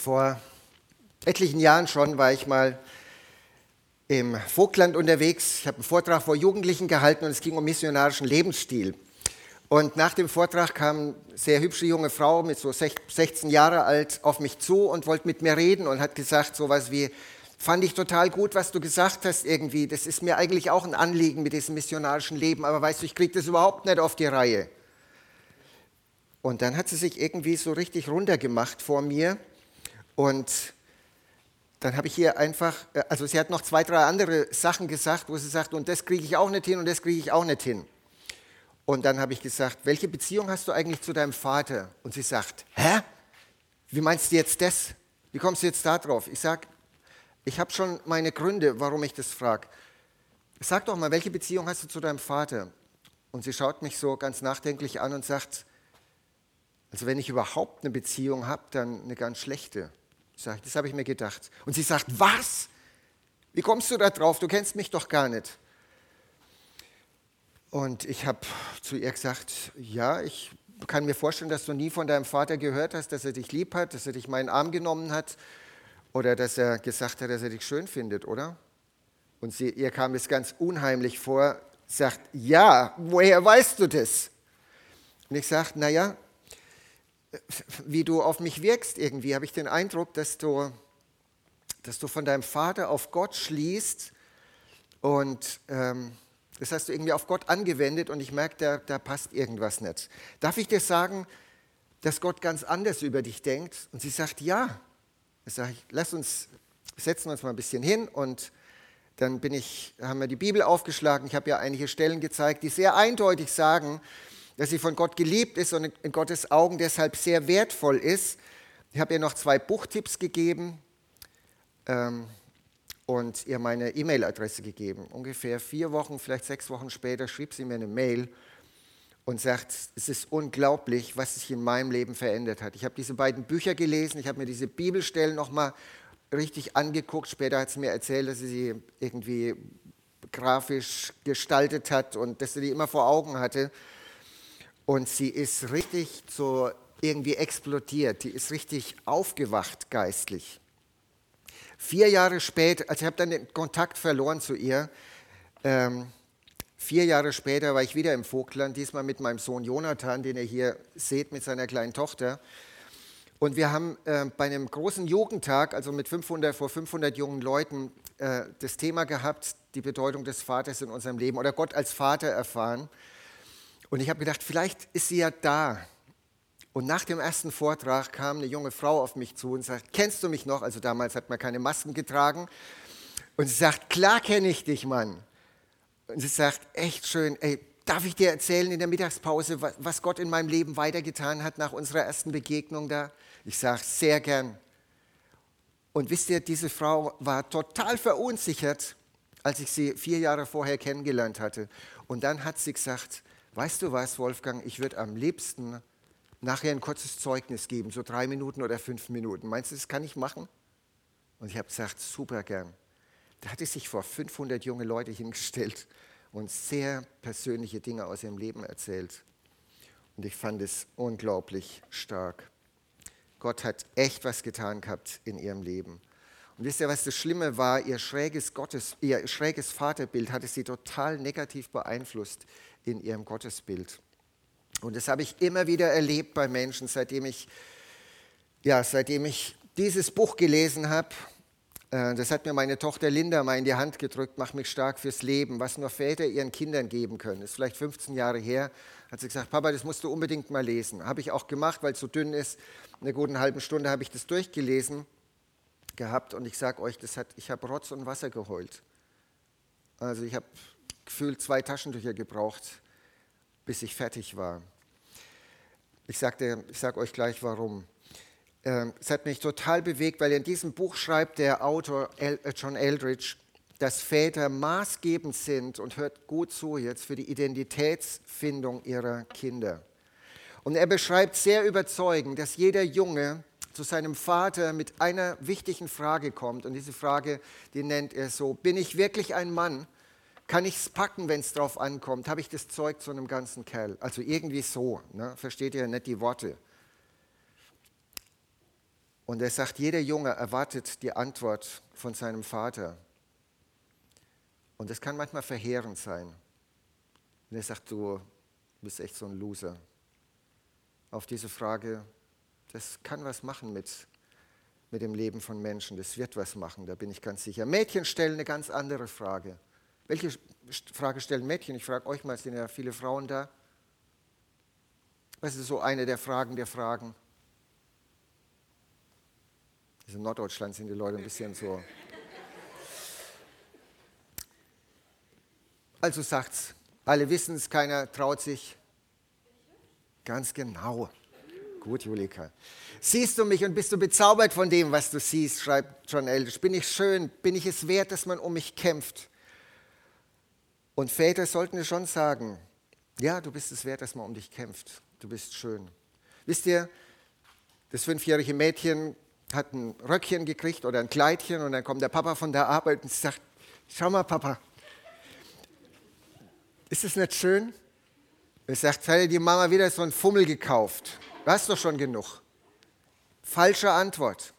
Vor etlichen Jahren schon war ich mal im Vogtland unterwegs. Ich habe einen Vortrag vor Jugendlichen gehalten und es ging um missionarischen Lebensstil. Und nach dem Vortrag kam eine sehr hübsche junge Frau mit so 16 Jahre alt auf mich zu und wollte mit mir reden und hat gesagt so was wie, fand ich total gut, was du gesagt hast irgendwie. Das ist mir eigentlich auch ein Anliegen mit diesem missionarischen Leben, aber weißt du, ich kriege das überhaupt nicht auf die Reihe. Und dann hat sie sich irgendwie so richtig runtergemacht vor mir und dann habe ich hier einfach, äh, also sie hat noch zwei, drei andere Sachen gesagt, wo sie sagt, und das kriege ich auch nicht hin und das kriege ich auch nicht hin. Und dann habe ich gesagt, welche Beziehung hast du eigentlich zu deinem Vater? Und sie sagt, hä? Wie meinst du jetzt das? Wie kommst du jetzt da drauf? Ich sage, ich habe schon meine Gründe, warum ich das frage. Sag doch mal, welche Beziehung hast du zu deinem Vater? Und sie schaut mich so ganz nachdenklich an und sagt, also wenn ich überhaupt eine Beziehung habe, dann eine ganz schlechte. Sag das habe ich mir gedacht. Und sie sagt, was? Wie kommst du da drauf? Du kennst mich doch gar nicht. Und ich habe zu ihr gesagt, ja, ich kann mir vorstellen, dass du nie von deinem Vater gehört hast, dass er dich lieb hat, dass er dich meinen Arm genommen hat oder dass er gesagt hat, dass er dich schön findet, oder? Und sie, ihr kam es ganz unheimlich vor, sagt, ja, woher weißt du das? Und ich sage, naja, wie du auf mich wirkst irgendwie, habe ich den Eindruck, dass du, dass du von deinem Vater auf Gott schließt und ähm, das hast du irgendwie auf Gott angewendet und ich merke, da, da passt irgendwas nicht. Darf ich dir sagen, dass Gott ganz anders über dich denkt? Und sie sagt, ja. Ich sage, lass uns, setzen uns mal ein bisschen hin und dann bin ich, haben wir die Bibel aufgeschlagen. Ich habe ja einige Stellen gezeigt, die sehr eindeutig sagen, dass sie von Gott geliebt ist und in Gottes Augen deshalb sehr wertvoll ist. Ich habe ihr noch zwei Buchtipps gegeben ähm, und ihr meine E-Mail-Adresse gegeben. Ungefähr vier Wochen, vielleicht sechs Wochen später schrieb sie mir eine Mail und sagt, es ist unglaublich, was sich in meinem Leben verändert hat. Ich habe diese beiden Bücher gelesen, ich habe mir diese Bibelstellen nochmal richtig angeguckt. Später hat sie mir erzählt, dass sie sie irgendwie grafisch gestaltet hat und dass sie die immer vor Augen hatte. Und sie ist richtig so irgendwie explodiert, die ist richtig aufgewacht geistlich. Vier Jahre später, also ich habe dann den Kontakt verloren zu ihr. Ähm, vier Jahre später war ich wieder im Vogtland, diesmal mit meinem Sohn Jonathan, den ihr hier seht mit seiner kleinen Tochter. Und wir haben äh, bei einem großen Jugendtag, also mit 500, vor 500 jungen Leuten, äh, das Thema gehabt, die Bedeutung des Vaters in unserem Leben oder Gott als Vater erfahren. Und ich habe gedacht, vielleicht ist sie ja da. Und nach dem ersten Vortrag kam eine junge Frau auf mich zu und sagt, kennst du mich noch? Also damals hat man keine Masken getragen. Und sie sagt, klar kenne ich dich, Mann. Und sie sagt, echt schön, ey, darf ich dir erzählen in der Mittagspause, was Gott in meinem Leben weitergetan hat nach unserer ersten Begegnung da? Ich sage, sehr gern. Und wisst ihr, diese Frau war total verunsichert, als ich sie vier Jahre vorher kennengelernt hatte. Und dann hat sie gesagt, weißt du was, Wolfgang, ich würde am liebsten nachher ein kurzes Zeugnis geben, so drei Minuten oder fünf Minuten. Meinst du, das kann ich machen? Und ich habe gesagt, super gern. Da hatte sich vor 500 junge Leute hingestellt und sehr persönliche Dinge aus ihrem Leben erzählt. Und ich fand es unglaublich stark. Gott hat echt was getan gehabt in ihrem Leben. Und wisst ihr, was das Schlimme war? Ihr schräges, Gottes, ihr schräges Vaterbild hatte sie total negativ beeinflusst in ihrem Gottesbild. Und das habe ich immer wieder erlebt bei Menschen, seitdem ich, ja, seitdem ich dieses Buch gelesen habe. Äh, das hat mir meine Tochter Linda mal in die Hand gedrückt, mach mich stark fürs Leben, was nur Väter ihren Kindern geben können. Das ist vielleicht 15 Jahre her. Hat sie gesagt, Papa, das musst du unbedingt mal lesen. Habe ich auch gemacht, weil es so dünn ist. In einer guten halben Stunde habe ich das durchgelesen gehabt und ich sage euch, das hat, ich habe Rotz und Wasser geheult. Also ich habe gefühlt zwei Taschentücher gebraucht, bis ich fertig war. Ich sage sag euch gleich warum. Ähm, es hat mich total bewegt, weil in diesem Buch schreibt der Autor äh, John Eldridge, dass Väter maßgebend sind und hört gut zu jetzt für die Identitätsfindung ihrer Kinder. Und er beschreibt sehr überzeugend, dass jeder Junge zu seinem Vater mit einer wichtigen Frage kommt. Und diese Frage, die nennt er so, bin ich wirklich ein Mann? Kann ich es packen, wenn es drauf ankommt? Habe ich das Zeug zu einem ganzen Kerl? Also irgendwie so, ne? versteht ihr nicht die Worte? Und er sagt, jeder Junge erwartet die Antwort von seinem Vater. Und das kann manchmal verheerend sein. Und er sagt, du bist echt so ein Loser. Auf diese Frage, das kann was machen mit, mit dem Leben von Menschen. Das wird was machen, da bin ich ganz sicher. Mädchen stellen eine ganz andere Frage. Welche Frage stellen Mädchen? Ich frage euch mal, es sind ja viele Frauen da. Was ist so eine der Fragen der Fragen? Also in Norddeutschland sind die Leute ein bisschen so. Also sagt's. Alle wissen es, keiner traut sich. Ganz genau. Gut, Julika. Siehst du mich und bist du bezaubert von dem, was du siehst, schreibt John Eldridge. Bin ich schön? Bin ich es wert, dass man um mich kämpft? Und Väter sollten schon sagen, ja, du bist es wert, dass man um dich kämpft. Du bist schön. Wisst ihr, das fünfjährige Mädchen hat ein Röckchen gekriegt oder ein Kleidchen und dann kommt der Papa von der Arbeit und sagt, schau mal, Papa, ist es nicht schön? Er sagt, hat die Mama wieder so einen Fummel gekauft. Du hast doch schon genug. Falsche Antwort.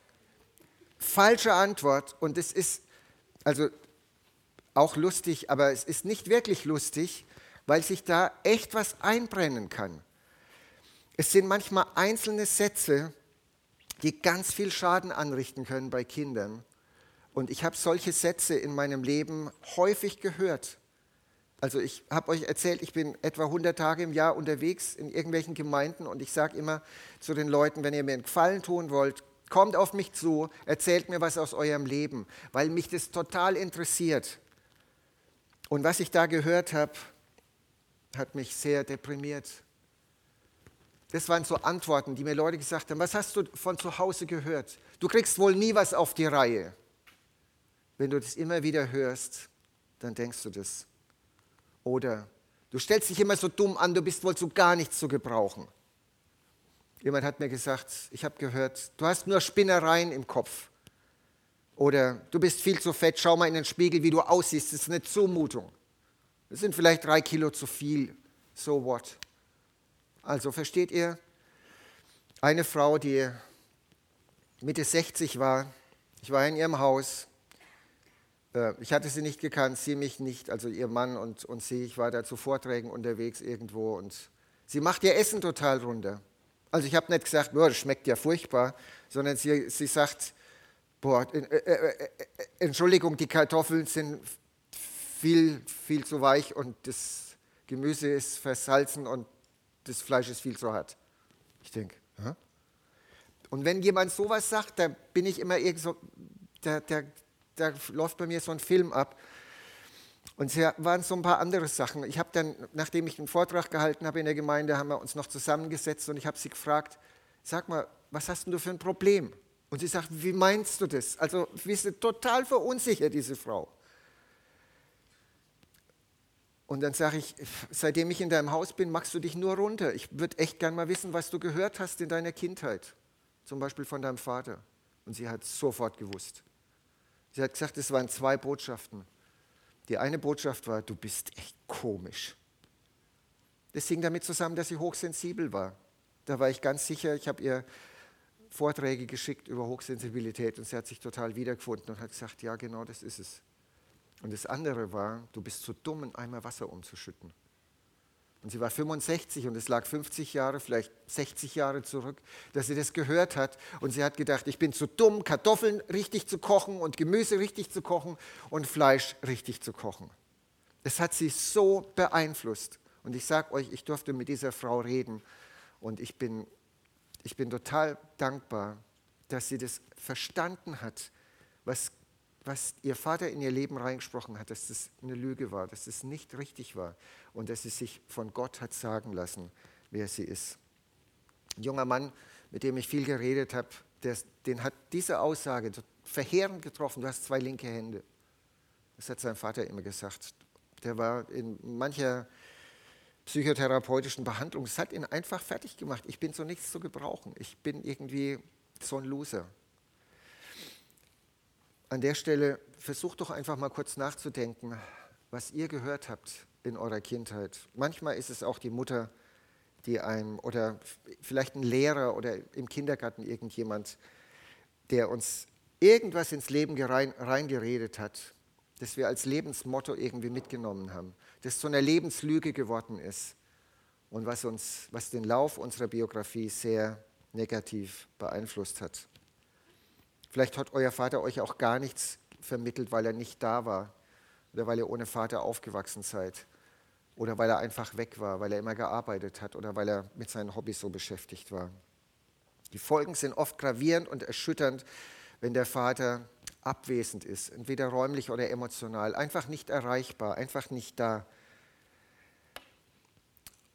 Falsche Antwort. Und es ist also auch lustig, aber es ist nicht wirklich lustig, weil sich da echt was einbrennen kann. Es sind manchmal einzelne Sätze, die ganz viel Schaden anrichten können bei Kindern. Und ich habe solche Sätze in meinem Leben häufig gehört. Also ich habe euch erzählt, ich bin etwa 100 Tage im Jahr unterwegs in irgendwelchen Gemeinden und ich sage immer zu den Leuten, wenn ihr mir einen Gefallen tun wollt, kommt auf mich zu, erzählt mir was aus eurem Leben, weil mich das total interessiert. Und was ich da gehört habe, hat mich sehr deprimiert. Das waren so Antworten, die mir Leute gesagt haben, was hast du von zu Hause gehört? Du kriegst wohl nie was auf die Reihe. Wenn du das immer wieder hörst, dann denkst du das. Oder du stellst dich immer so dumm an, du bist wohl zu gar nichts zu gebrauchen. Jemand hat mir gesagt, ich habe gehört, du hast nur Spinnereien im Kopf. Oder du bist viel zu fett, schau mal in den Spiegel, wie du aussiehst, das ist eine Zumutung. Das sind vielleicht drei Kilo zu viel. So what? Also versteht ihr, eine Frau, die Mitte 60 war, ich war in ihrem Haus, äh, ich hatte sie nicht gekannt, sie mich nicht, also ihr Mann und, und sie. Ich war da zu Vorträgen unterwegs irgendwo und sie macht ihr Essen total runter. Also ich habe nicht gesagt, boah, das schmeckt ja furchtbar, sondern sie, sie sagt, boah, äh, äh, äh, Entschuldigung, die Kartoffeln sind viel, viel zu weich und das Gemüse ist versalzen und das Fleisch ist viel zu hart. Ich denke, und wenn jemand sowas sagt, da bin ich immer irgend so, der, der, da läuft bei mir so ein Film ab. Und es waren so ein paar andere Sachen. Ich habe dann, nachdem ich einen Vortrag gehalten habe in der Gemeinde, haben wir uns noch zusammengesetzt und ich habe sie gefragt, sag mal, was hast denn du für ein Problem? Und sie sagt, wie meinst du das? Also, wir sind total verunsichert, diese Frau. Und dann sage ich, seitdem ich in deinem Haus bin, machst du dich nur runter. Ich würde echt gern mal wissen, was du gehört hast in deiner Kindheit. Zum Beispiel von deinem Vater. Und sie hat sofort gewusst. Sie hat gesagt, es waren zwei Botschaften. Die eine Botschaft war, du bist echt komisch. Das hing damit zusammen, dass sie hochsensibel war. Da war ich ganz sicher, ich habe ihr Vorträge geschickt über Hochsensibilität und sie hat sich total wiedergefunden und hat gesagt, ja genau das ist es. Und das andere war, du bist zu dumm, einen Eimer Wasser umzuschütten. Und sie war 65 und es lag 50 Jahre, vielleicht 60 Jahre zurück, dass sie das gehört hat. Und sie hat gedacht, ich bin zu dumm, Kartoffeln richtig zu kochen und Gemüse richtig zu kochen und Fleisch richtig zu kochen. Das hat sie so beeinflusst. Und ich sage euch, ich durfte mit dieser Frau reden. Und ich bin, ich bin total dankbar, dass sie das verstanden hat, was was ihr Vater in ihr Leben reingesprochen hat, dass das eine Lüge war, dass das nicht richtig war und dass sie sich von Gott hat sagen lassen, wer sie ist. Ein junger Mann, mit dem ich viel geredet habe, den hat diese Aussage verheerend getroffen, du hast zwei linke Hände. Das hat sein Vater immer gesagt. Der war in mancher psychotherapeutischen Behandlung, es hat ihn einfach fertig gemacht. Ich bin so nichts zu gebrauchen. Ich bin irgendwie so ein Loser an der Stelle versucht doch einfach mal kurz nachzudenken, was ihr gehört habt in eurer Kindheit. Manchmal ist es auch die Mutter, die einem oder vielleicht ein Lehrer oder im Kindergarten irgendjemand, der uns irgendwas ins Leben reingeredet hat, das wir als Lebensmotto irgendwie mitgenommen haben, das zu einer Lebenslüge geworden ist und was, uns, was den Lauf unserer Biografie sehr negativ beeinflusst hat. Vielleicht hat euer Vater euch auch gar nichts vermittelt, weil er nicht da war oder weil ihr ohne Vater aufgewachsen seid oder weil er einfach weg war, weil er immer gearbeitet hat oder weil er mit seinen Hobbys so beschäftigt war. Die Folgen sind oft gravierend und erschütternd, wenn der Vater abwesend ist, entweder räumlich oder emotional, einfach nicht erreichbar, einfach nicht da.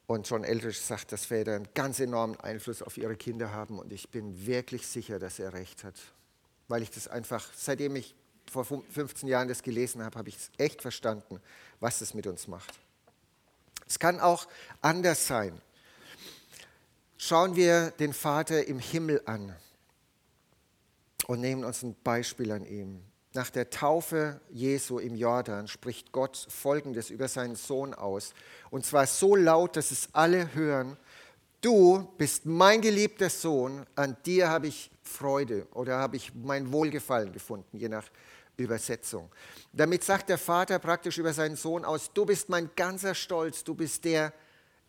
Und John Eldridge sagt, dass Väter einen ganz enormen Einfluss auf ihre Kinder haben und ich bin wirklich sicher, dass er recht hat, weil ich das einfach, seitdem ich vor 15 Jahren das gelesen habe, habe ich es echt verstanden, was es mit uns macht. Es kann auch anders sein. Schauen wir den Vater im Himmel an und nehmen uns ein Beispiel an ihm. Nach der Taufe Jesu im Jordan spricht Gott Folgendes über seinen Sohn aus. Und zwar so laut, dass es alle hören. Du bist mein geliebter Sohn, an dir habe ich Freude oder habe ich mein Wohlgefallen gefunden, je nach Übersetzung. Damit sagt der Vater praktisch über seinen Sohn aus, du bist mein ganzer Stolz, du bist der,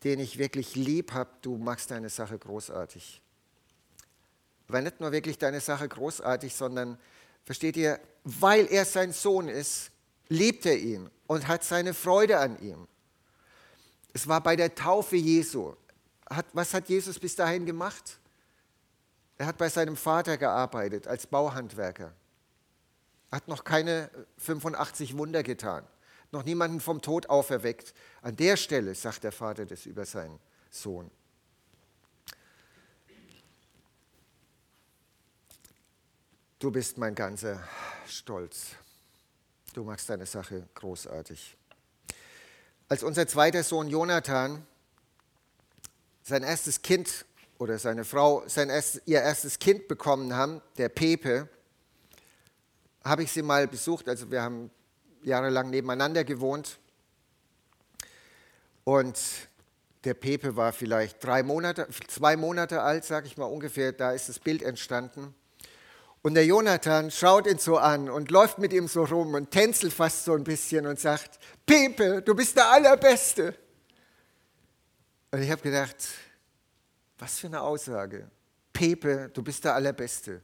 den ich wirklich lieb habe, du machst deine Sache großartig war nicht nur wirklich deine Sache großartig, sondern, versteht ihr, weil er sein Sohn ist, liebt er ihn und hat seine Freude an ihm. Es war bei der Taufe Jesu. Hat, was hat Jesus bis dahin gemacht? Er hat bei seinem Vater gearbeitet als Bauhandwerker. Hat noch keine 85 Wunder getan, noch niemanden vom Tod auferweckt. An der Stelle sagt der Vater das über seinen Sohn. Du bist mein ganzer Stolz. Du machst deine Sache großartig. Als unser zweiter Sohn Jonathan sein erstes Kind oder seine Frau sein erstes, ihr erstes Kind bekommen haben, der Pepe, habe ich sie mal besucht. Also wir haben jahrelang nebeneinander gewohnt. Und der Pepe war vielleicht drei Monate, zwei Monate alt, sage ich mal ungefähr. Da ist das Bild entstanden. Und der Jonathan schaut ihn so an und läuft mit ihm so rum und tänzelt fast so ein bisschen und sagt, Pepe, du bist der Allerbeste. Und ich habe gedacht, was für eine Aussage. Pepe, du bist der Allerbeste.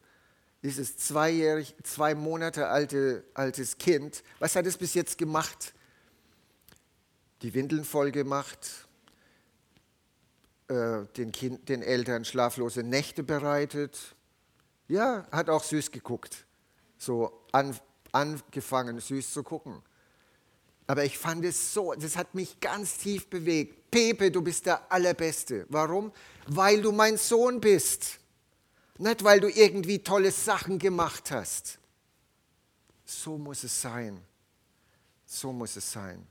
Dieses zweijährig, zwei Monate alte altes Kind, was hat es bis jetzt gemacht? Die Windeln voll gemacht, äh, den, kind, den Eltern schlaflose Nächte bereitet, ja, hat auch süß geguckt. So an, angefangen, süß zu gucken. Aber ich fand es so, das hat mich ganz tief bewegt. Pepe, du bist der Allerbeste. Warum? Weil du mein Sohn bist. Nicht, weil du irgendwie tolle Sachen gemacht hast. So muss es sein. So muss es sein.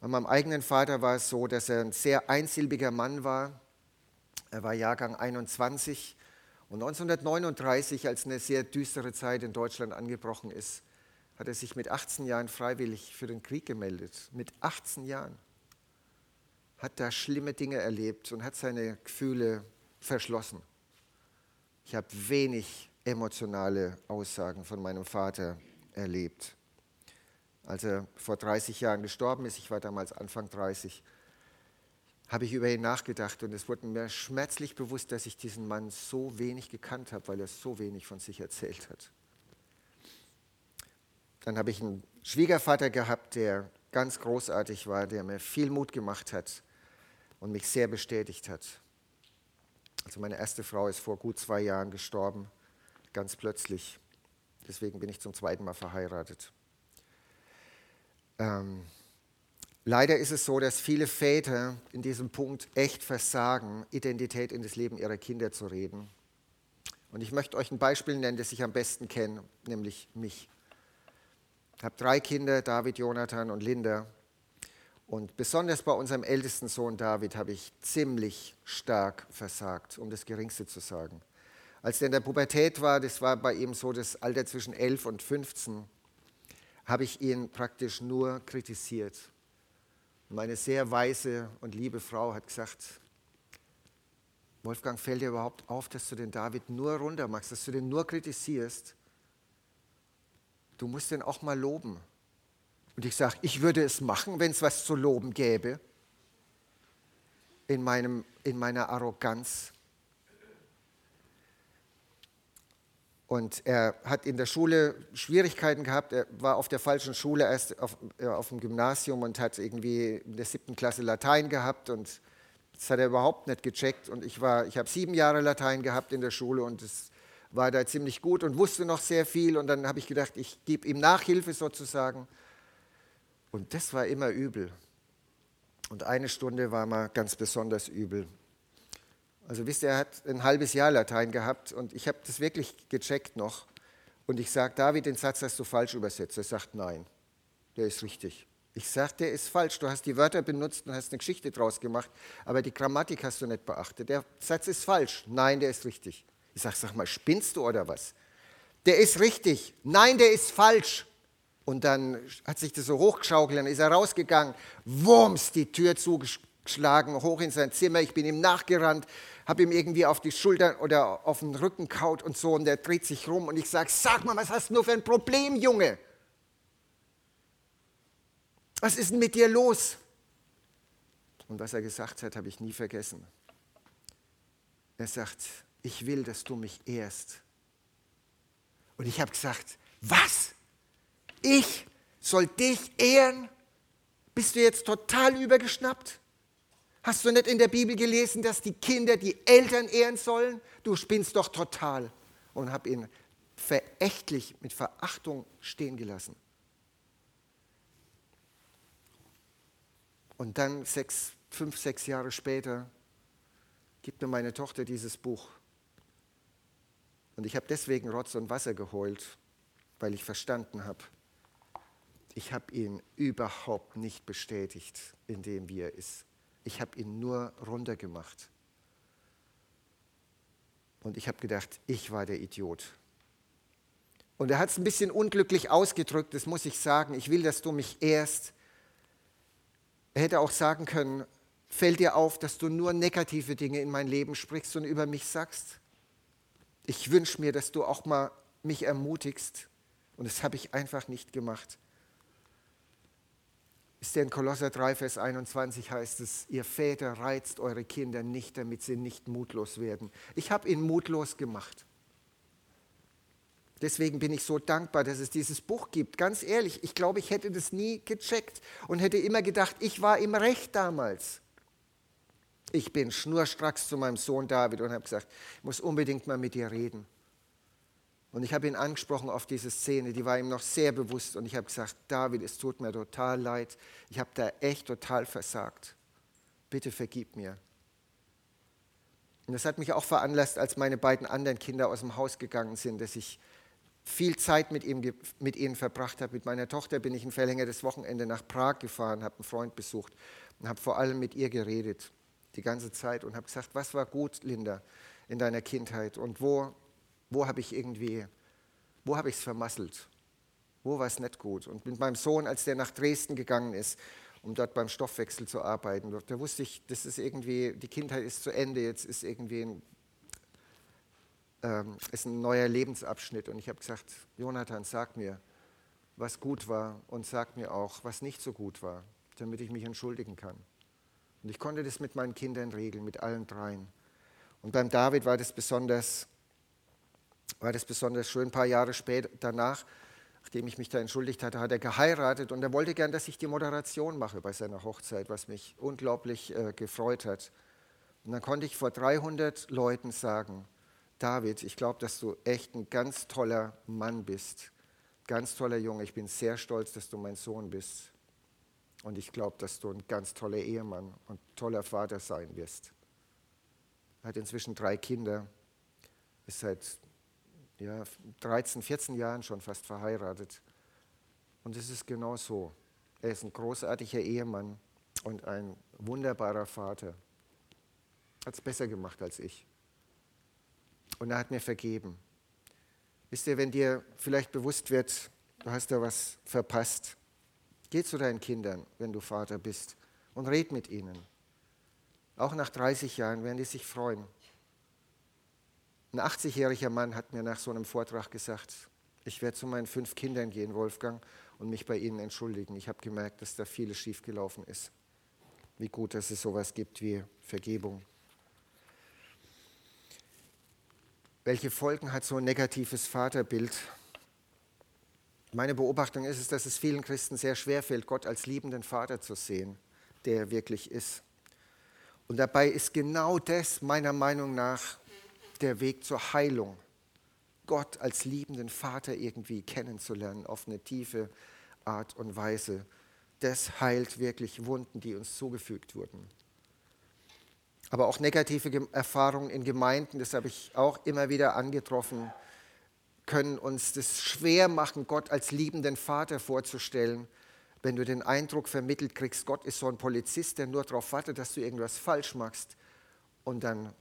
Bei meinem eigenen Vater war es so, dass er ein sehr einsilbiger Mann war. Er war Jahrgang 21 und 1939, als eine sehr düstere Zeit in Deutschland angebrochen ist, hat er sich mit 18 Jahren freiwillig für den Krieg gemeldet. Mit 18 Jahren. Hat da schlimme Dinge erlebt und hat seine Gefühle verschlossen. Ich habe wenig emotionale Aussagen von meinem Vater erlebt. Als er vor 30 Jahren gestorben ist, ich war damals Anfang 30, habe ich über ihn nachgedacht und es wurde mir schmerzlich bewusst, dass ich diesen Mann so wenig gekannt habe, weil er so wenig von sich erzählt hat. Dann habe ich einen Schwiegervater gehabt, der ganz großartig war, der mir viel Mut gemacht hat und mich sehr bestätigt hat. Also meine erste Frau ist vor gut zwei Jahren gestorben, ganz plötzlich. Deswegen bin ich zum zweiten Mal verheiratet. Ähm, Leider ist es so, dass viele Väter in diesem Punkt echt versagen, Identität in das Leben ihrer Kinder zu reden. Und ich möchte euch ein Beispiel nennen, das ich am besten kenne, nämlich mich. Ich habe drei Kinder, David, Jonathan und Linda. Und besonders bei unserem ältesten Sohn David habe ich ziemlich stark versagt, um das Geringste zu sagen. Als er in der Pubertät war, das war bei ihm so das Alter zwischen 11 und 15, habe ich ihn praktisch nur kritisiert meine sehr weise und liebe Frau hat gesagt, Wolfgang, fällt dir überhaupt auf, dass du den David nur runter machst, dass du den nur kritisierst? Du musst den auch mal loben. Und ich sage, ich würde es machen, wenn es was zu loben gäbe. In, meinem, in meiner Arroganz. Und er hat in der Schule Schwierigkeiten gehabt. Er war auf der falschen Schule, erst auf, äh, auf dem Gymnasium und hat irgendwie in der siebten Klasse Latein gehabt. Und das hat er überhaupt nicht gecheckt. Und ich, ich habe sieben Jahre Latein gehabt in der Schule und es war da ziemlich gut und wusste noch sehr viel. Und dann habe ich gedacht, ich gebe ihm Nachhilfe sozusagen. Und das war immer übel. Und eine Stunde war mal ganz besonders übel. Also wisst ihr, er hat ein halbes Jahr Latein gehabt und ich habe das wirklich gecheckt noch. Und ich sage, David, den Satz hast du falsch übersetzt. Er sagt, nein, der ist richtig. Ich sage, der ist falsch. Du hast die Wörter benutzt und hast eine Geschichte draus gemacht, aber die Grammatik hast du nicht beachtet. Der Satz ist falsch. Nein, der ist richtig. Ich sage, sag mal, spinnst du oder was? Der ist richtig. Nein, der ist falsch. Und dann hat sich das so hochgeschaukelt, dann ist er rausgegangen, wurms, die Tür zugeschlagen, hoch in sein Zimmer. Ich bin ihm nachgerannt, habe ihm irgendwie auf die Schulter oder auf den Rücken kaut und so und der dreht sich rum und ich sage, sag mal, was hast du nur für ein Problem, Junge? Was ist denn mit dir los? Und was er gesagt hat, habe ich nie vergessen. Er sagt, ich will, dass du mich ehrst. Und ich habe gesagt, was? ich soll dich ehren? Bist du jetzt total übergeschnappt? Hast du nicht in der Bibel gelesen, dass die Kinder die Eltern ehren sollen? Du spinnst doch total. Und habe ihn verächtlich mit Verachtung stehen gelassen. Und dann sechs, fünf, sechs Jahre später gibt mir meine Tochter dieses Buch. Und ich habe deswegen Rotz und Wasser geheult, weil ich verstanden habe, ich habe ihn überhaupt nicht bestätigt in dem, wie er ist. Ich habe ihn nur runtergemacht. Und ich habe gedacht, ich war der Idiot. Und er hat es ein bisschen unglücklich ausgedrückt, das muss ich sagen. Ich will, dass du mich ehrst. Er hätte auch sagen können, fällt dir auf, dass du nur negative Dinge in mein Leben sprichst und über mich sagst. Ich wünsche mir, dass du auch mal mich ermutigst. Und das habe ich einfach nicht gemacht. Ist in Kolosser 3, Vers 21 heißt es, ihr Väter reizt eure Kinder nicht, damit sie nicht mutlos werden. Ich habe ihn mutlos gemacht. Deswegen bin ich so dankbar, dass es dieses Buch gibt. Ganz ehrlich, ich glaube, ich hätte das nie gecheckt und hätte immer gedacht, ich war im Recht damals. Ich bin schnurstracks zu meinem Sohn David und habe gesagt, ich muss unbedingt mal mit dir reden. Und ich habe ihn angesprochen auf diese Szene, die war ihm noch sehr bewusst. Und ich habe gesagt, David, es tut mir total leid. Ich habe da echt total versagt. Bitte vergib mir. Und das hat mich auch veranlasst, als meine beiden anderen Kinder aus dem Haus gegangen sind, dass ich viel Zeit mit, ihm, mit ihnen verbracht habe. Mit meiner Tochter bin ich ein verlängertes Wochenende nach Prag gefahren, habe einen Freund besucht und habe vor allem mit ihr geredet, die ganze Zeit und habe gesagt, was war gut, Linda, in deiner Kindheit und wo wo habe ich irgendwie, wo habe ich es vermasselt? Wo war es nicht gut? Und mit meinem Sohn, als der nach Dresden gegangen ist, um dort beim Stoffwechsel zu arbeiten, da wusste ich, das ist irgendwie, die Kindheit ist zu Ende, jetzt ist irgendwie ein, ähm, ist ein neuer Lebensabschnitt. Und ich habe gesagt, Jonathan, sag mir, was gut war und sag mir auch, was nicht so gut war, damit ich mich entschuldigen kann. Und ich konnte das mit meinen Kindern regeln, mit allen dreien. Und beim David war das besonders war das besonders schön. Ein paar Jahre später danach, nachdem ich mich da entschuldigt hatte, hat er geheiratet und er wollte gern, dass ich die Moderation mache bei seiner Hochzeit, was mich unglaublich äh, gefreut hat. Und dann konnte ich vor 300 Leuten sagen, David, ich glaube, dass du echt ein ganz toller Mann bist, ganz toller Junge. Ich bin sehr stolz, dass du mein Sohn bist. Und ich glaube, dass du ein ganz toller Ehemann und toller Vater sein wirst. Er hat inzwischen drei Kinder, ist seit ja, 13, 14 Jahren schon fast verheiratet. Und es ist genau so. Er ist ein großartiger Ehemann und ein wunderbarer Vater. Hat es besser gemacht als ich. Und er hat mir vergeben. Wisst ihr, wenn dir vielleicht bewusst wird, du hast da was verpasst, geh zu deinen Kindern, wenn du Vater bist, und red mit ihnen. Auch nach 30 Jahren werden die sich freuen. Ein 80-jähriger Mann hat mir nach so einem Vortrag gesagt, ich werde zu meinen fünf Kindern gehen, Wolfgang, und mich bei ihnen entschuldigen. Ich habe gemerkt, dass da vieles schiefgelaufen ist. Wie gut, dass es sowas gibt wie Vergebung. Welche Folgen hat so ein negatives Vaterbild? Meine Beobachtung ist es, dass es vielen Christen sehr schwer fällt, Gott als liebenden Vater zu sehen, der er wirklich ist. Und dabei ist genau das meiner Meinung nach der Weg zur Heilung. Gott als liebenden Vater irgendwie kennenzulernen auf eine tiefe Art und Weise. Das heilt wirklich Wunden, die uns zugefügt wurden. Aber auch negative Erfahrungen in Gemeinden, das habe ich auch immer wieder angetroffen, können uns das schwer machen, Gott als liebenden Vater vorzustellen, wenn du den Eindruck vermittelt kriegst, Gott ist so ein Polizist, der nur darauf wartet, dass du irgendwas falsch machst und, dann,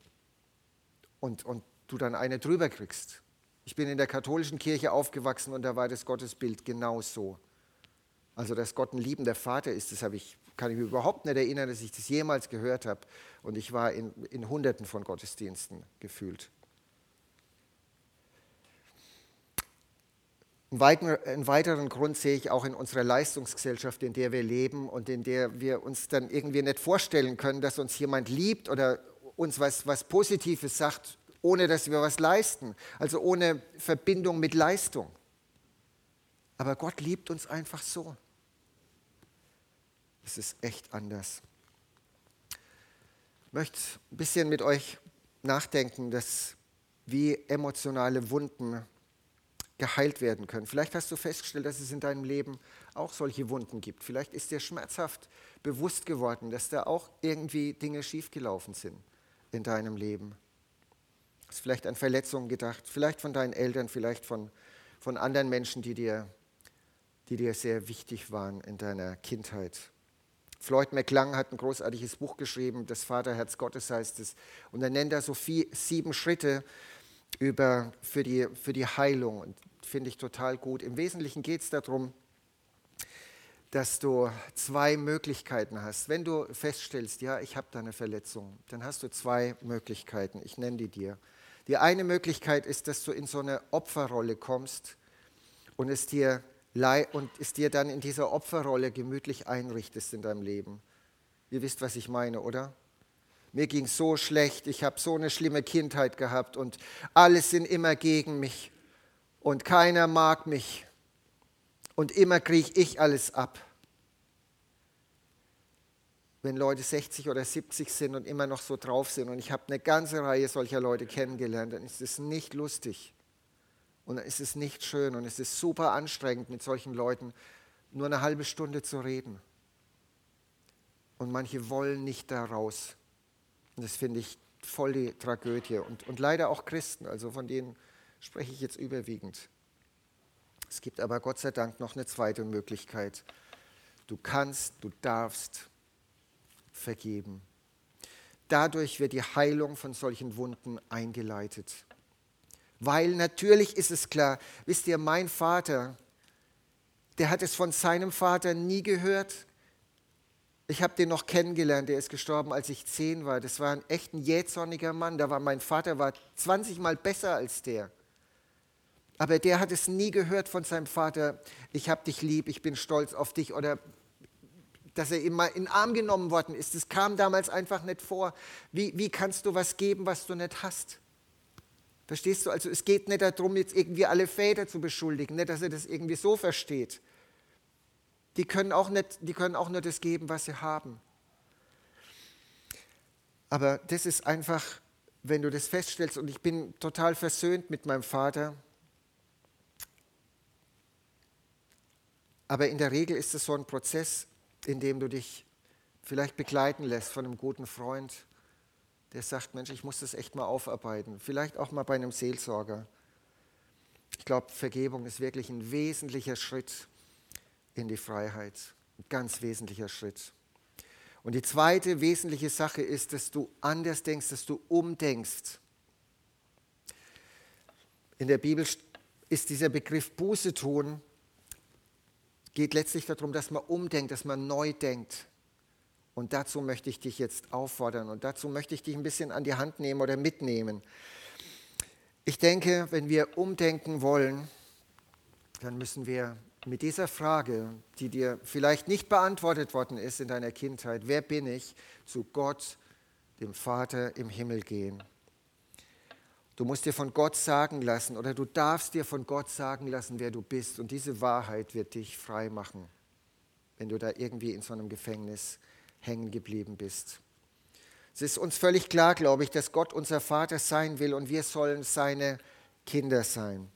und, und du dann eine drüber kriegst. Ich bin in der katholischen Kirche aufgewachsen und da war das Gottesbild genau so. Also, dass Gott ein liebender Vater ist, das ich, kann ich mir überhaupt nicht erinnern, dass ich das jemals gehört habe. Und ich war in, in Hunderten von Gottesdiensten gefühlt. Einen weiteren Grund sehe ich auch in unserer Leistungsgesellschaft, in der wir leben und in der wir uns dann irgendwie nicht vorstellen können, dass uns jemand liebt oder uns was, was Positives sagt, ohne dass wir was leisten, also ohne Verbindung mit Leistung. Aber Gott liebt uns einfach so. Es ist echt anders. Ich möchte ein bisschen mit euch nachdenken, dass wie emotionale Wunden geheilt werden können. Vielleicht hast du festgestellt, dass es in deinem Leben auch solche Wunden gibt. Vielleicht ist dir schmerzhaft bewusst geworden, dass da auch irgendwie Dinge schiefgelaufen sind in deinem Leben. Hast vielleicht an Verletzungen gedacht, vielleicht von deinen Eltern, vielleicht von, von anderen Menschen, die dir, die dir sehr wichtig waren in deiner Kindheit. Floyd McClung hat ein großartiges Buch geschrieben, das Vaterherz Gottes heißt es. Und er nennt da so vier, sieben Schritte über, für, die, für die Heilung. Finde ich total gut. Im Wesentlichen geht es darum, dass du zwei Möglichkeiten hast. Wenn du feststellst, ja, ich habe da eine Verletzung, dann hast du zwei Möglichkeiten. Ich nenne die dir. Die eine Möglichkeit ist, dass du in so eine Opferrolle kommst und es dir, und es dir dann in dieser Opferrolle gemütlich einrichtest in deinem Leben. Ihr wisst, was ich meine, oder? Mir ging so schlecht, ich habe so eine schlimme Kindheit gehabt und alles sind immer gegen mich und keiner mag mich und immer kriege ich alles ab. Wenn Leute 60 oder 70 sind und immer noch so drauf sind und ich habe eine ganze Reihe solcher Leute kennengelernt, dann ist es nicht lustig und dann ist es nicht schön und es ist super anstrengend, mit solchen Leuten nur eine halbe Stunde zu reden. Und manche wollen nicht da raus. Und das finde ich voll die Tragödie. Und, und leider auch Christen, also von denen spreche ich jetzt überwiegend. Es gibt aber Gott sei Dank noch eine zweite Möglichkeit. Du kannst, du darfst vergeben. Dadurch wird die Heilung von solchen Wunden eingeleitet. Weil natürlich ist es klar, wisst ihr, mein Vater, der hat es von seinem Vater nie gehört. Ich habe den noch kennengelernt, der ist gestorben, als ich zehn war. Das war ein echt ein jähzorniger Mann. Da war mein Vater war 20 Mal besser als der. Aber der hat es nie gehört von seinem Vater, ich habe dich lieb, ich bin stolz auf dich oder dass er immer in den Arm genommen worden ist. Das kam damals einfach nicht vor. Wie, wie kannst du was geben, was du nicht hast? Verstehst du? Also es geht nicht darum, jetzt irgendwie alle Väter zu beschuldigen, nicht, dass er das irgendwie so versteht. Die können auch, nicht, die können auch nur das geben, was sie haben. Aber das ist einfach, wenn du das feststellst, und ich bin total versöhnt mit meinem Vater, Aber in der Regel ist es so ein Prozess, in dem du dich vielleicht begleiten lässt von einem guten Freund, der sagt, Mensch, ich muss das echt mal aufarbeiten. Vielleicht auch mal bei einem Seelsorger. Ich glaube, Vergebung ist wirklich ein wesentlicher Schritt in die Freiheit. Ein ganz wesentlicher Schritt. Und die zweite wesentliche Sache ist, dass du anders denkst, dass du umdenkst. In der Bibel ist dieser Begriff Buße tun geht letztlich darum, dass man umdenkt, dass man neu denkt. Und dazu möchte ich dich jetzt auffordern und dazu möchte ich dich ein bisschen an die Hand nehmen oder mitnehmen. Ich denke, wenn wir umdenken wollen, dann müssen wir mit dieser Frage, die dir vielleicht nicht beantwortet worden ist in deiner Kindheit, wer bin ich, zu Gott, dem Vater im Himmel gehen. Du musst dir von Gott sagen lassen oder du darfst dir von Gott sagen lassen, wer du bist. Und diese Wahrheit wird dich frei machen, wenn du da irgendwie in so einem Gefängnis hängen geblieben bist. Es ist uns völlig klar, glaube ich, dass Gott unser Vater sein will und wir sollen seine Kinder sein.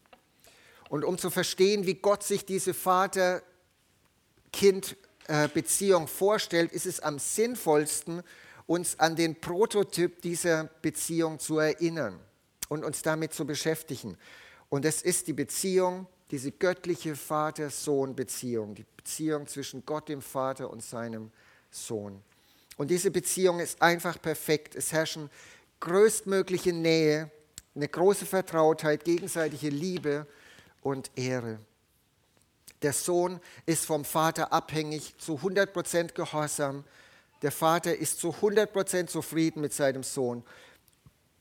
Und um zu verstehen, wie Gott sich diese Vater-Kind-Beziehung vorstellt, ist es am sinnvollsten, uns an den Prototyp dieser Beziehung zu erinnern und uns damit zu beschäftigen. Und es ist die Beziehung, diese göttliche Vater-Sohn-Beziehung, die Beziehung zwischen Gott dem Vater und seinem Sohn. Und diese Beziehung ist einfach perfekt. Es herrschen größtmögliche Nähe, eine große Vertrautheit, gegenseitige Liebe und Ehre. Der Sohn ist vom Vater abhängig, zu 100% gehorsam. Der Vater ist zu 100% zufrieden mit seinem Sohn,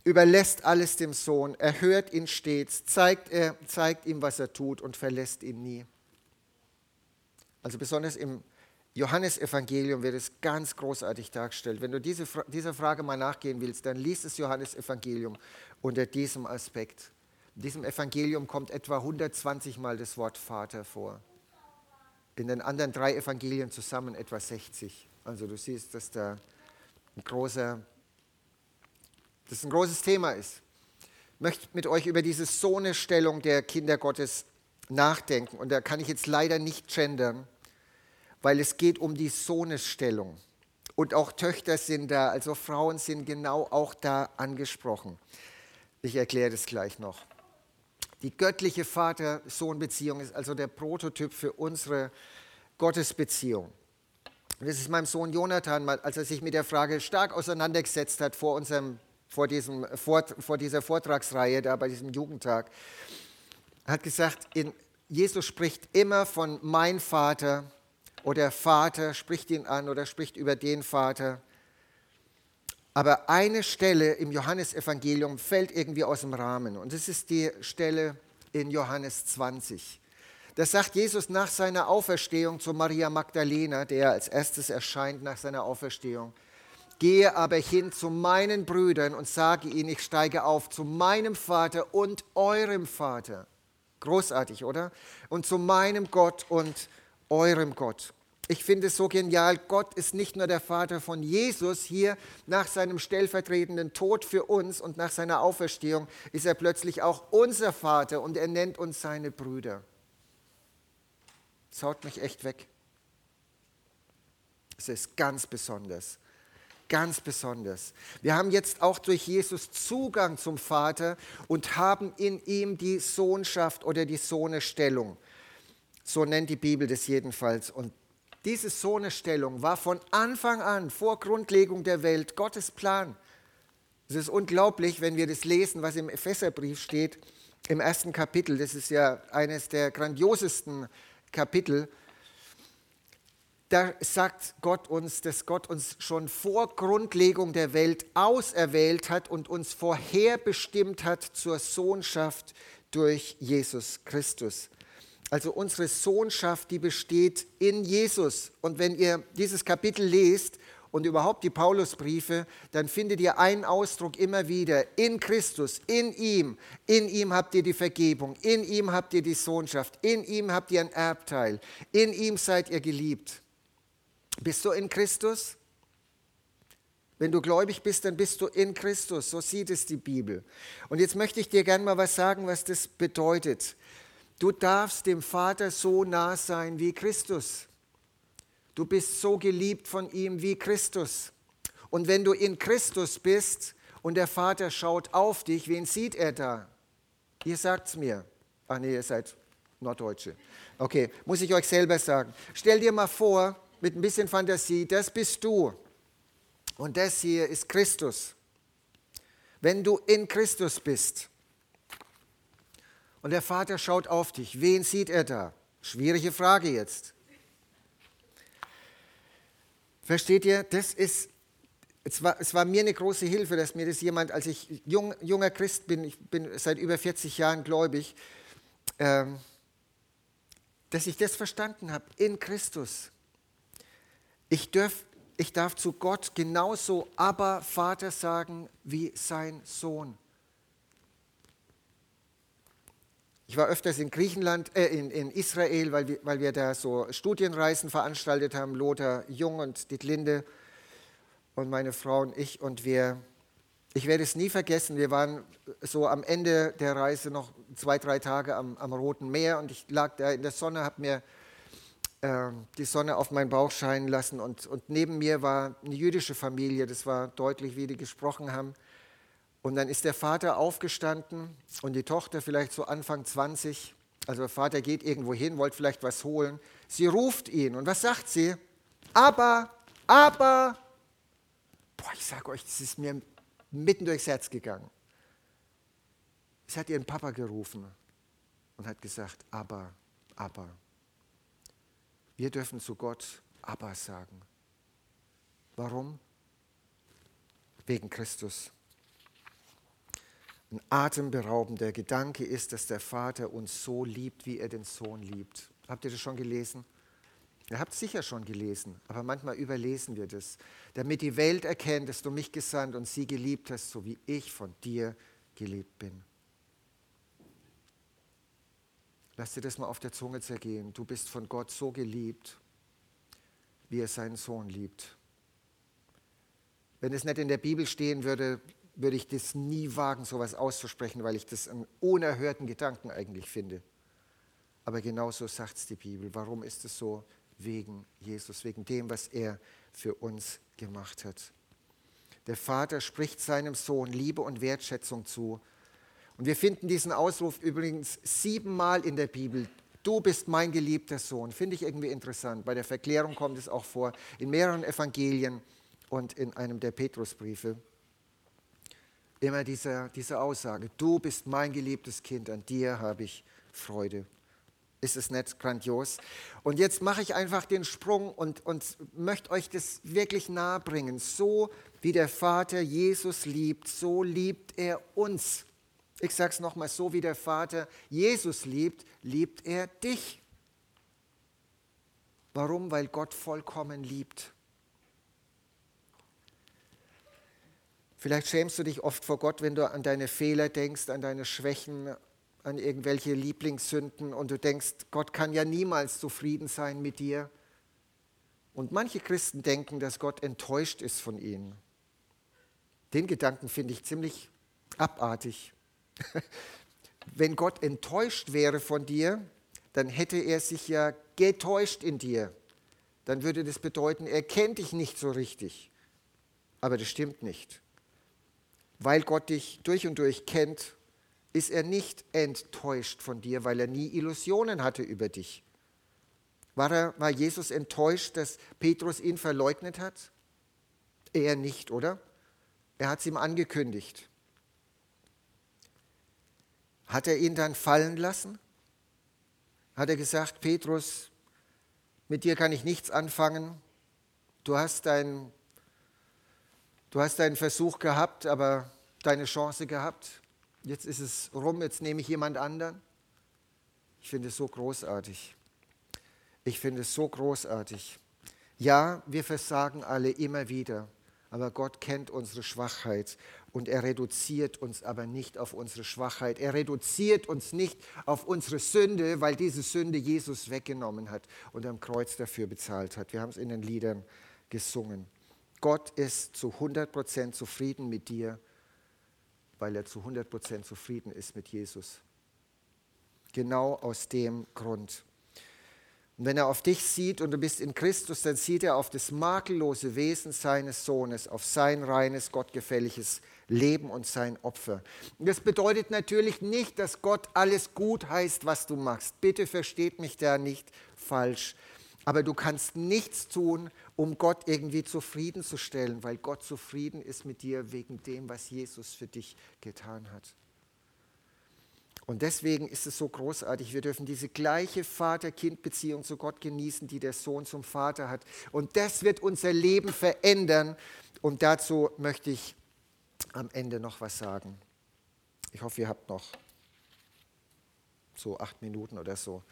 überlässt alles dem Sohn, er hört ihn stets, zeigt, er, zeigt ihm, was er tut und verlässt ihn nie. Also besonders im Johannesevangelium wird es ganz großartig dargestellt. Wenn du diese, dieser Frage mal nachgehen willst, dann liest das Johannesevangelium unter diesem Aspekt. In diesem Evangelium kommt etwa 120 Mal das Wort Vater vor. In den anderen drei Evangelien zusammen etwa 60. Also du siehst, dass da ein großer, das ein großes Thema ist. Ich möchte mit euch über diese Sohnestellung der Kinder Gottes nachdenken. Und da kann ich jetzt leider nicht gendern weil es geht um die Sohnesstellung. Und auch Töchter sind da, also Frauen sind genau auch da angesprochen. Ich erkläre das gleich noch. Die göttliche Vater-Sohn-Beziehung ist also der Prototyp für unsere Gottesbeziehung. Das ist meinem Sohn Jonathan, als er sich mit der Frage stark auseinandergesetzt hat vor, unserem, vor, diesem, vor, vor dieser Vortragsreihe, da bei diesem Jugendtag, hat gesagt, in, Jesus spricht immer von mein Vater oder Vater spricht ihn an oder spricht über den Vater. Aber eine Stelle im Johannesevangelium fällt irgendwie aus dem Rahmen und das ist die Stelle in Johannes 20. Das sagt Jesus nach seiner Auferstehung zu Maria Magdalena, der als erstes erscheint nach seiner Auferstehung. Gehe aber hin zu meinen Brüdern und sage ihnen, ich steige auf zu meinem Vater und eurem Vater. Großartig, oder? Und zu meinem Gott und eurem Gott. Ich finde es so genial, Gott ist nicht nur der Vater von Jesus, hier nach seinem stellvertretenden Tod für uns und nach seiner Auferstehung ist er plötzlich auch unser Vater und er nennt uns seine Brüder. Das haut mich echt weg. Es ist ganz besonders, ganz besonders. Wir haben jetzt auch durch Jesus Zugang zum Vater und haben in ihm die Sohnschaft oder die Sohnestellung. So nennt die Bibel das jedenfalls. Und diese Sohnestellung war von Anfang an, vor Grundlegung der Welt, Gottes Plan. Es ist unglaublich, wenn wir das lesen, was im Epheserbrief steht, im ersten Kapitel. Das ist ja eines der grandiosesten Kapitel. Da sagt Gott uns, dass Gott uns schon vor Grundlegung der Welt auserwählt hat und uns vorherbestimmt hat zur Sohnschaft durch Jesus Christus. Also unsere Sohnschaft, die besteht in Jesus. Und wenn ihr dieses Kapitel lest und überhaupt die Paulusbriefe, dann findet ihr einen Ausdruck immer wieder. In Christus, in ihm, in ihm habt ihr die Vergebung, in ihm habt ihr die Sohnschaft, in ihm habt ihr ein Erbteil, in ihm seid ihr geliebt. Bist du in Christus? Wenn du gläubig bist, dann bist du in Christus. So sieht es die Bibel. Und jetzt möchte ich dir gerne mal was sagen, was das bedeutet. Du darfst dem Vater so nah sein wie Christus. Du bist so geliebt von ihm wie Christus. Und wenn du in Christus bist und der Vater schaut auf dich, wen sieht er da? Ihr sagt es mir. Ach nee, ihr seid Norddeutsche. Okay, muss ich euch selber sagen. Stell dir mal vor, mit ein bisschen Fantasie, das bist du. Und das hier ist Christus. Wenn du in Christus bist, und der Vater schaut auf dich. Wen sieht er da? Schwierige Frage jetzt. Versteht ihr? Das ist es war, es war mir eine große Hilfe, dass mir das jemand, als ich jung, junger Christ bin, ich bin seit über 40 Jahren gläubig, ähm, dass ich das verstanden habe in Christus. Ich, dürf, ich darf zu Gott genauso aber Vater sagen wie sein Sohn. Ich war öfters in Griechenland, äh, in, in Israel, weil wir, weil wir da so Studienreisen veranstaltet haben, Lothar Jung und Dietlinde und meine Frau und ich. Und wir, ich werde es nie vergessen, wir waren so am Ende der Reise noch zwei, drei Tage am, am Roten Meer und ich lag da in der Sonne, habe mir äh, die Sonne auf meinen Bauch scheinen lassen und, und neben mir war eine jüdische Familie, das war deutlich, wie die gesprochen haben. Und dann ist der Vater aufgestanden und die Tochter vielleicht so Anfang 20. Also der Vater geht irgendwo hin, wollte vielleicht was holen. Sie ruft ihn und was sagt sie? Aber, aber, boah, ich sage euch, das ist mir mitten durchs Herz gegangen. Sie hat ihren Papa gerufen und hat gesagt, aber, aber. Wir dürfen zu Gott aber sagen. Warum? Wegen Christus ein atemberaubender Gedanke ist, dass der Vater uns so liebt, wie er den Sohn liebt. Habt ihr das schon gelesen? Ihr habt es sicher schon gelesen, aber manchmal überlesen wir das. Damit die Welt erkennt, dass du mich gesandt und sie geliebt hast, so wie ich von dir geliebt bin. Lass dir das mal auf der Zunge zergehen. Du bist von Gott so geliebt, wie er seinen Sohn liebt. Wenn es nicht in der Bibel stehen würde, würde ich das nie wagen, sowas auszusprechen, weil ich das einen unerhörten Gedanken eigentlich finde. Aber genauso sagt es die Bibel. Warum ist es so? Wegen Jesus, wegen dem, was er für uns gemacht hat. Der Vater spricht seinem Sohn Liebe und Wertschätzung zu. Und wir finden diesen Ausruf übrigens siebenmal in der Bibel. Du bist mein geliebter Sohn. Finde ich irgendwie interessant. Bei der Verklärung kommt es auch vor, in mehreren Evangelien und in einem der Petrusbriefe. Immer diese, diese Aussage, du bist mein geliebtes Kind, an dir habe ich Freude. Ist es nicht grandios? Und jetzt mache ich einfach den Sprung und, und möchte euch das wirklich nahe bringen. So wie der Vater Jesus liebt, so liebt er uns. Ich sage es nochmal, so wie der Vater Jesus liebt, liebt er dich. Warum? Weil Gott vollkommen liebt. Vielleicht schämst du dich oft vor Gott, wenn du an deine Fehler denkst, an deine Schwächen, an irgendwelche Lieblingssünden und du denkst, Gott kann ja niemals zufrieden sein mit dir. Und manche Christen denken, dass Gott enttäuscht ist von ihnen. Den Gedanken finde ich ziemlich abartig. Wenn Gott enttäuscht wäre von dir, dann hätte er sich ja getäuscht in dir. Dann würde das bedeuten, er kennt dich nicht so richtig. Aber das stimmt nicht weil Gott dich durch und durch kennt, ist er nicht enttäuscht von dir, weil er nie Illusionen hatte über dich. War, er, war Jesus enttäuscht, dass Petrus ihn verleugnet hat? Er nicht, oder? Er hat es ihm angekündigt. Hat er ihn dann fallen lassen? Hat er gesagt, Petrus, mit dir kann ich nichts anfangen. Du hast dein Du hast deinen Versuch gehabt, aber deine Chance gehabt. Jetzt ist es rum, jetzt nehme ich jemand anderen. Ich finde es so großartig. Ich finde es so großartig. Ja, wir versagen alle immer wieder, aber Gott kennt unsere Schwachheit und er reduziert uns aber nicht auf unsere Schwachheit. Er reduziert uns nicht auf unsere Sünde, weil diese Sünde Jesus weggenommen hat und am Kreuz dafür bezahlt hat. Wir haben es in den Liedern gesungen. Gott ist zu 100% zufrieden mit dir, weil er zu 100% zufrieden ist mit Jesus. Genau aus dem Grund. Und wenn er auf dich sieht und du bist in Christus, dann sieht er auf das makellose Wesen seines Sohnes, auf sein reines, gottgefälliges Leben und sein Opfer. Das bedeutet natürlich nicht, dass Gott alles gut heißt, was du machst. Bitte versteht mich da nicht falsch. Aber du kannst nichts tun, um Gott irgendwie zufriedenzustellen, weil Gott zufrieden ist mit dir wegen dem, was Jesus für dich getan hat. Und deswegen ist es so großartig, wir dürfen diese gleiche Vater-Kind-Beziehung zu Gott genießen, die der Sohn zum Vater hat. Und das wird unser Leben verändern. Und dazu möchte ich am Ende noch was sagen. Ich hoffe, ihr habt noch so acht Minuten oder so.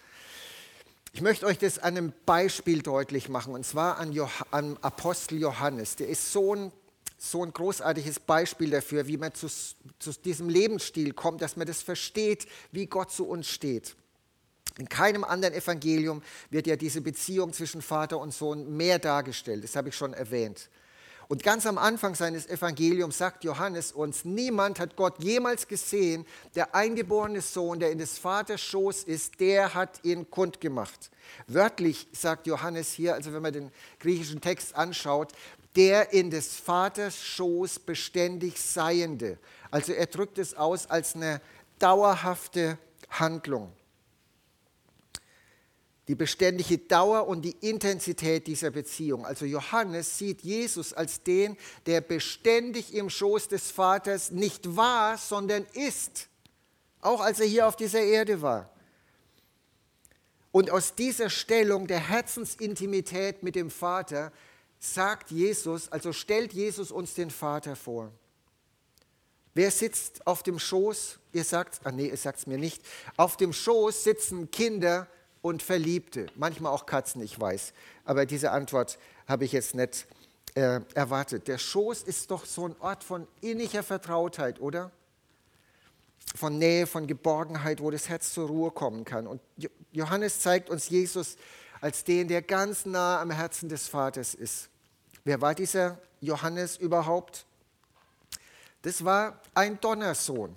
Ich möchte euch das an einem Beispiel deutlich machen, und zwar an, an Apostel Johannes. Der ist so ein, so ein großartiges Beispiel dafür, wie man zu, zu diesem Lebensstil kommt, dass man das versteht, wie Gott zu uns steht. In keinem anderen Evangelium wird ja diese Beziehung zwischen Vater und Sohn mehr dargestellt. Das habe ich schon erwähnt. Und ganz am Anfang seines Evangeliums sagt Johannes uns, niemand hat Gott jemals gesehen. Der eingeborene Sohn, der in des Vaters Schoß ist, der hat ihn kundgemacht. Wörtlich sagt Johannes hier, also wenn man den griechischen Text anschaut, der in des Vaters Schoß beständig Seiende. Also er drückt es aus als eine dauerhafte Handlung die beständige Dauer und die Intensität dieser Beziehung. Also Johannes sieht Jesus als den, der beständig im Schoß des Vaters nicht war, sondern ist, auch als er hier auf dieser Erde war. Und aus dieser Stellung der Herzensintimität mit dem Vater sagt Jesus, also stellt Jesus uns den Vater vor. Wer sitzt auf dem Schoß? Ihr sagt, ah nee, ihr sagt es mir nicht. Auf dem Schoß sitzen Kinder und Verliebte, manchmal auch Katzen, ich weiß. Aber diese Antwort habe ich jetzt nicht äh, erwartet. Der Schoß ist doch so ein Ort von inniger Vertrautheit, oder? Von Nähe, von Geborgenheit, wo das Herz zur Ruhe kommen kann. Und Johannes zeigt uns Jesus als den, der ganz nah am Herzen des Vaters ist. Wer war dieser Johannes überhaupt? Das war ein Donnersohn.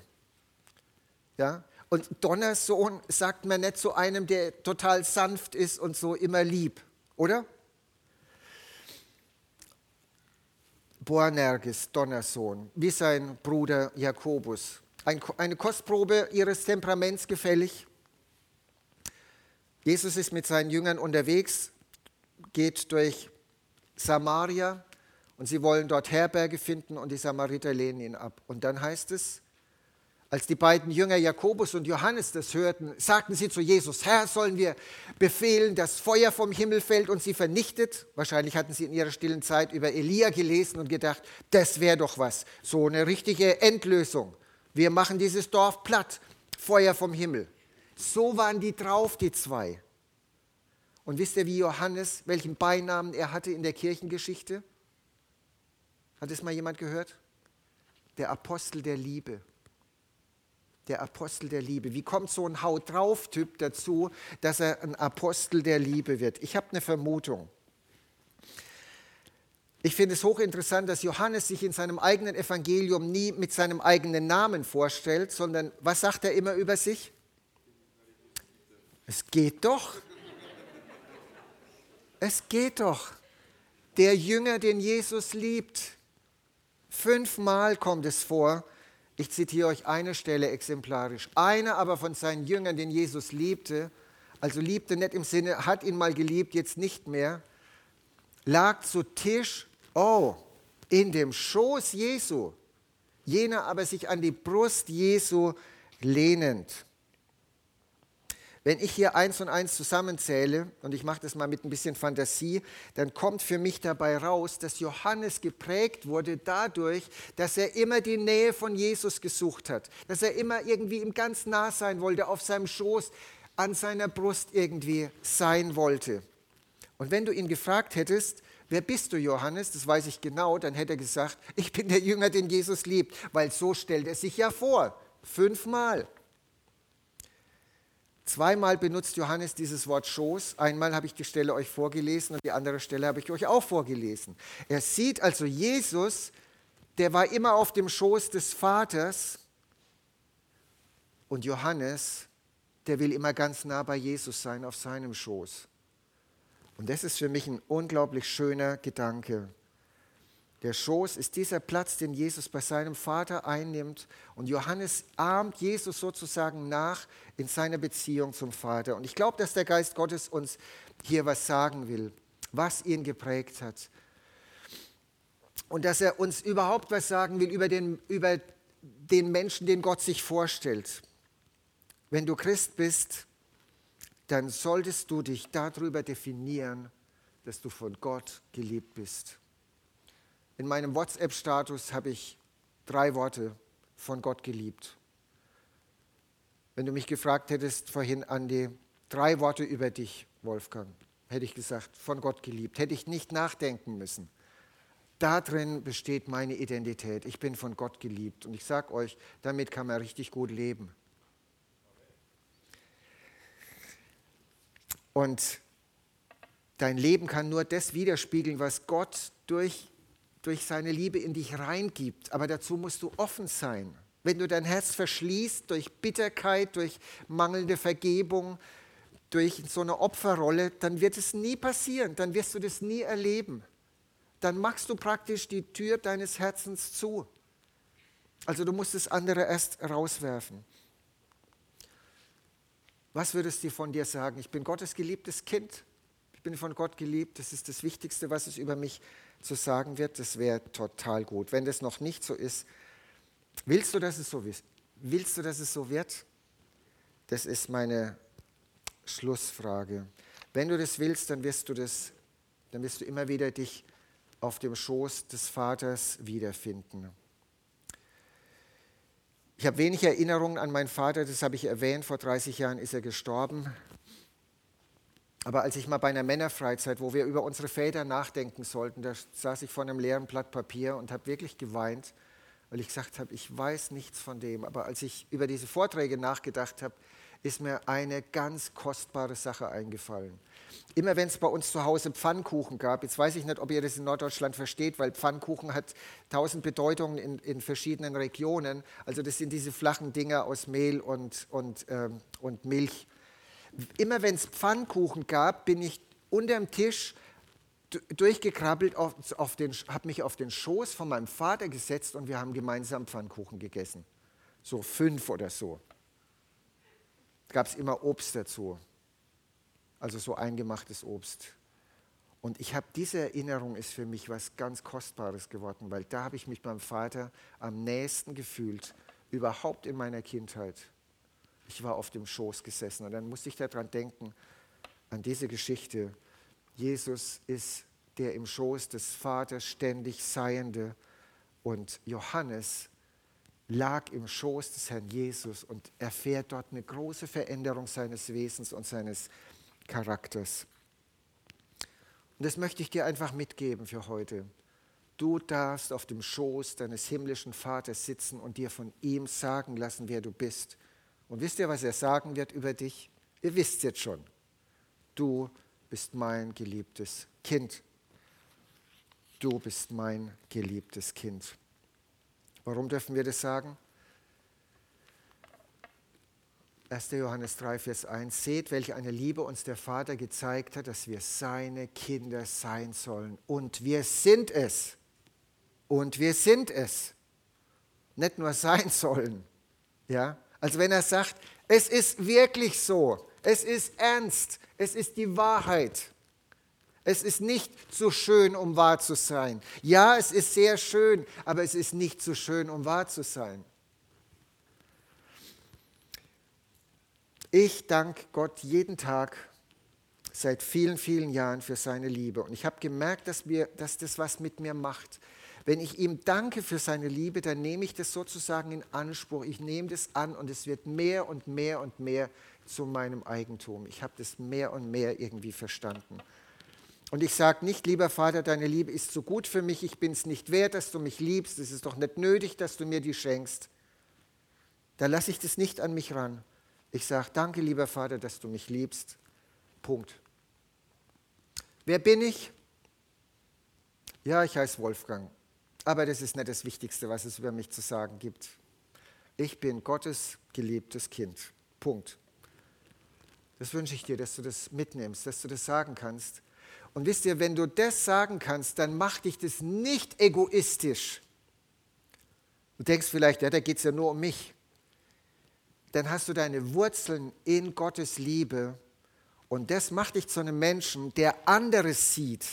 Ja? Und Donnersohn sagt man nicht zu einem, der total sanft ist und so immer lieb, oder? Boanerges, Donnersohn, wie sein Bruder Jakobus. Ein, eine Kostprobe ihres Temperaments gefällig. Jesus ist mit seinen Jüngern unterwegs, geht durch Samaria und sie wollen dort Herberge finden und die Samariter lehnen ihn ab. Und dann heißt es, als die beiden Jünger Jakobus und Johannes das hörten, sagten sie zu Jesus, Herr, sollen wir befehlen, dass Feuer vom Himmel fällt und sie vernichtet? Wahrscheinlich hatten sie in ihrer stillen Zeit über Elia gelesen und gedacht, das wäre doch was, so eine richtige Endlösung. Wir machen dieses Dorf platt, Feuer vom Himmel. So waren die drauf, die zwei. Und wisst ihr, wie Johannes, welchen Beinamen er hatte in der Kirchengeschichte? Hat es mal jemand gehört? Der Apostel der Liebe der Apostel der Liebe. Wie kommt so ein Haut drauf Typ dazu, dass er ein Apostel der Liebe wird? Ich habe eine Vermutung. Ich finde es hochinteressant, dass Johannes sich in seinem eigenen Evangelium nie mit seinem eigenen Namen vorstellt, sondern was sagt er immer über sich? Es geht doch. Es geht doch. Der Jünger, den Jesus liebt. Fünfmal kommt es vor, ich zitiere euch eine Stelle exemplarisch. Einer aber von seinen Jüngern, den Jesus liebte, also liebte nicht im Sinne, hat ihn mal geliebt, jetzt nicht mehr, lag zu Tisch, oh, in dem Schoß Jesu, jener aber sich an die Brust Jesu lehnend. Wenn ich hier eins und eins zusammenzähle, und ich mache das mal mit ein bisschen Fantasie, dann kommt für mich dabei raus, dass Johannes geprägt wurde dadurch, dass er immer die Nähe von Jesus gesucht hat, dass er immer irgendwie ihm ganz nah sein wollte, auf seinem Schoß, an seiner Brust irgendwie sein wollte. Und wenn du ihn gefragt hättest, wer bist du, Johannes, das weiß ich genau, dann hätte er gesagt, ich bin der Jünger, den Jesus liebt, weil so stellt er sich ja vor, fünfmal. Zweimal benutzt Johannes dieses Wort Schoß. Einmal habe ich die Stelle euch vorgelesen und die andere Stelle habe ich euch auch vorgelesen. Er sieht also Jesus, der war immer auf dem Schoß des Vaters und Johannes, der will immer ganz nah bei Jesus sein, auf seinem Schoß. Und das ist für mich ein unglaublich schöner Gedanke. Der Schoß ist dieser Platz, den Jesus bei seinem Vater einnimmt. Und Johannes ahmt Jesus sozusagen nach in seiner Beziehung zum Vater. Und ich glaube, dass der Geist Gottes uns hier was sagen will, was ihn geprägt hat. Und dass er uns überhaupt was sagen will über den, über den Menschen, den Gott sich vorstellt. wenn du Christ bist, dann solltest du dich darüber definieren, dass du von Gott geliebt bist. In meinem WhatsApp-Status habe ich drei Worte von Gott geliebt. Wenn du mich gefragt hättest vorhin, Andi, drei Worte über dich, Wolfgang, hätte ich gesagt, von Gott geliebt. Hätte ich nicht nachdenken müssen. Darin besteht meine Identität. Ich bin von Gott geliebt. Und ich sage euch, damit kann man richtig gut leben. Und dein Leben kann nur das widerspiegeln, was Gott durch, durch seine Liebe in dich reingibt. Aber dazu musst du offen sein. Wenn du dein Herz verschließt durch Bitterkeit, durch mangelnde Vergebung, durch so eine Opferrolle, dann wird es nie passieren, dann wirst du das nie erleben. Dann machst du praktisch die Tür deines Herzens zu. Also du musst das andere erst rauswerfen. Was würdest du von dir sagen? Ich bin Gottes geliebtes Kind. Ich bin von Gott geliebt. Das ist das Wichtigste, was es über mich zu sagen wird. Das wäre total gut. Wenn das noch nicht so ist, willst du, dass es so ist? Willst du, dass es so wird? Das ist meine Schlussfrage. Wenn du das willst, dann wirst du das, dann wirst du immer wieder dich auf dem Schoß des Vaters wiederfinden. Ich habe wenig Erinnerungen an meinen Vater, das habe ich erwähnt. Vor 30 Jahren ist er gestorben. Aber als ich mal bei einer Männerfreizeit, wo wir über unsere Väter nachdenken sollten, da saß ich vor einem leeren Blatt Papier und habe wirklich geweint, weil ich gesagt habe, ich weiß nichts von dem. Aber als ich über diese Vorträge nachgedacht habe, ist mir eine ganz kostbare Sache eingefallen. Immer wenn es bei uns zu Hause Pfannkuchen gab, jetzt weiß ich nicht, ob ihr das in Norddeutschland versteht, weil Pfannkuchen hat tausend Bedeutungen in, in verschiedenen Regionen. Also das sind diese flachen Dinger aus Mehl und, und, ähm, und Milch. Immer wenn es Pfannkuchen gab, bin ich unterm Tisch durchgekrabbelt, auf, auf habe mich auf den Schoß von meinem Vater gesetzt und wir haben gemeinsam Pfannkuchen gegessen. So fünf oder so. Gab es immer Obst dazu also so eingemachtes Obst. Und ich habe diese Erinnerung ist für mich was ganz Kostbares geworden, weil da habe ich mich beim Vater am nächsten gefühlt, überhaupt in meiner Kindheit. Ich war auf dem Schoß gesessen und dann musste ich daran denken, an diese Geschichte. Jesus ist der im Schoß des Vaters ständig Seiende und Johannes lag im Schoß des Herrn Jesus und erfährt dort eine große Veränderung seines Wesens und seines Charakters. Und das möchte ich dir einfach mitgeben für heute. Du darfst auf dem Schoß deines himmlischen Vaters sitzen und dir von ihm sagen lassen, wer du bist. Und wisst ihr, was er sagen wird über dich? Ihr wisst jetzt schon. Du bist mein geliebtes Kind. Du bist mein geliebtes Kind. Warum dürfen wir das sagen? 1. Johannes 3, Vers 1, seht, welche eine Liebe uns der Vater gezeigt hat, dass wir seine Kinder sein sollen. Und wir sind es. Und wir sind es. Nicht nur sein sollen. Ja? Also wenn er sagt, es ist wirklich so, es ist ernst, es ist die Wahrheit. Es ist nicht zu schön, um wahr zu sein. Ja, es ist sehr schön, aber es ist nicht zu schön, um wahr zu sein. Ich danke Gott jeden Tag seit vielen, vielen Jahren für seine Liebe. Und ich habe gemerkt, dass, mir, dass das was mit mir macht. Wenn ich ihm danke für seine Liebe, dann nehme ich das sozusagen in Anspruch. Ich nehme das an und es wird mehr und mehr und mehr zu meinem Eigentum. Ich habe das mehr und mehr irgendwie verstanden. Und ich sage nicht, lieber Vater, deine Liebe ist so gut für mich, ich bin es nicht wert, dass du mich liebst, es ist doch nicht nötig, dass du mir die schenkst. Da lasse ich das nicht an mich ran. Ich sage, danke lieber Vater, dass du mich liebst. Punkt. Wer bin ich? Ja, ich heiße Wolfgang. Aber das ist nicht das Wichtigste, was es über mich zu sagen gibt. Ich bin Gottes geliebtes Kind. Punkt. Das wünsche ich dir, dass du das mitnimmst, dass du das sagen kannst. Und wisst ihr, wenn du das sagen kannst, dann macht dich das nicht egoistisch. Du denkst vielleicht, ja, da geht es ja nur um mich dann hast du deine Wurzeln in Gottes Liebe und das macht dich zu einem Menschen, der anderes sieht.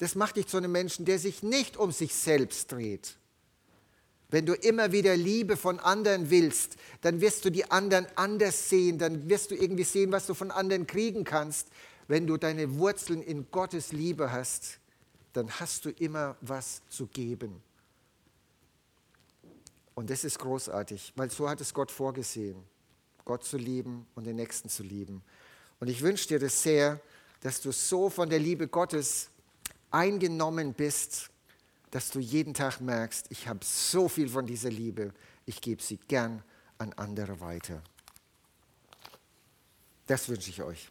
Das macht dich zu einem Menschen, der sich nicht um sich selbst dreht, Wenn du immer wieder Liebe von anderen willst, dann wirst du die anderen anders sehen, dann wirst du irgendwie sehen, was du von anderen kriegen kannst. Wenn du deine Wurzeln in Gottes Liebe hast, dann hast du immer was zu geben. Und das ist großartig, weil so hat es Gott vorgesehen, Gott zu lieben und den Nächsten zu lieben. Und ich wünsche dir das sehr, dass du so von der Liebe Gottes eingenommen bist, dass du jeden Tag merkst, ich habe so viel von dieser Liebe, ich gebe sie gern an andere weiter. Das wünsche ich euch.